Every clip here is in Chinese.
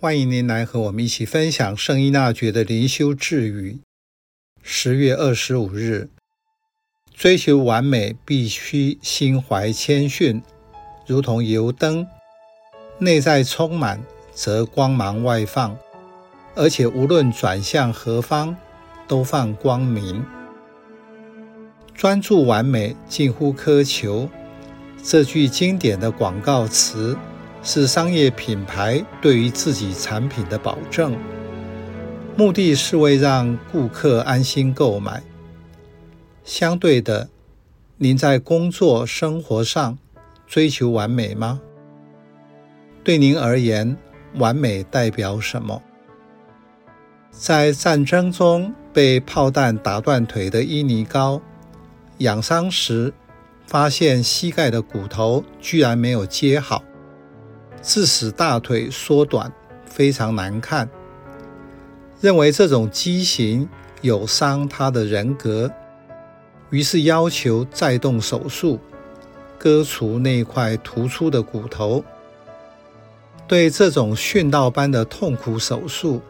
欢迎您来和我们一起分享圣依纳爵的灵修智语。十月二十五日，追求完美必须心怀谦逊，如同油灯，内在充满则光芒外放，而且无论转向何方都放光明。专注完美，近乎苛求。这句经典的广告词。是商业品牌对于自己产品的保证，目的是为让顾客安心购买。相对的，您在工作生活上追求完美吗？对您而言，完美代表什么？在战争中被炮弹打断腿的伊尼高，养伤时发现膝盖的骨头居然没有接好。致使大腿缩短，非常难看。认为这种畸形有伤他的人格，于是要求再动手术，割除那块突出的骨头。对这种殉道般的痛苦手术，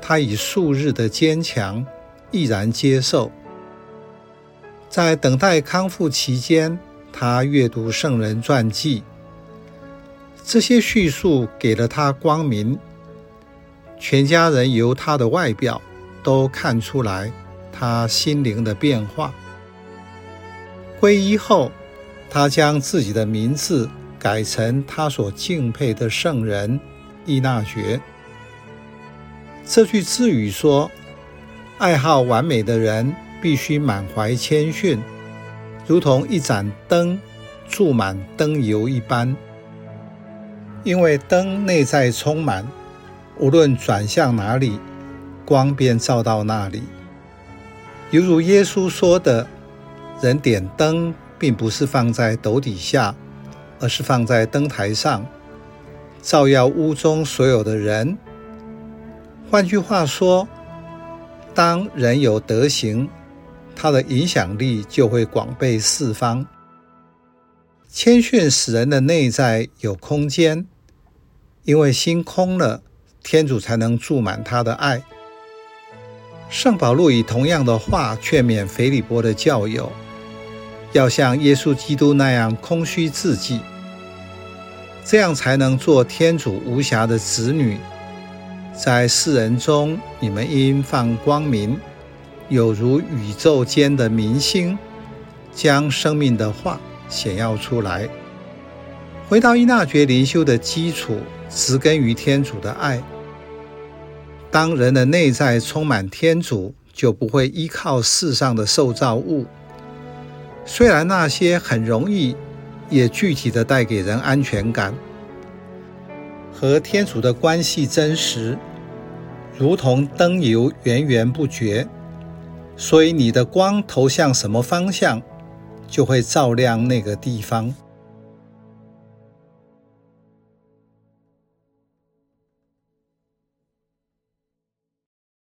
他以数日的坚强毅然接受。在等待康复期间，他阅读圣人传记。这些叙述给了他光明，全家人由他的外表都看出来他心灵的变化。皈依后，他将自己的名字改成他所敬佩的圣人依纳爵。这句智语说：“爱好完美的人必须满怀谦逊，如同一盏灯注满灯油一般。”因为灯内在充满，无论转向哪里，光便照到那里。犹如耶稣说的：“人点灯，并不是放在斗底下，而是放在灯台上，照耀屋中所有的人。”换句话说，当人有德行，他的影响力就会广被四方。谦逊使人的内在有空间。因为心空了，天主才能注满他的爱。圣保禄以同样的话劝勉腓利波的教友，要像耶稣基督那样空虚自己，这样才能做天主无瑕的子女。在世人中，你们应放光明，有如宇宙间的明星，将生命的话显耀出来。回到依纳爵灵修的基础，植根于天主的爱。当人的内在充满天主，就不会依靠世上的受造物。虽然那些很容易，也具体的带给人安全感。和天主的关系真实，如同灯油源源不绝。所以你的光投向什么方向，就会照亮那个地方。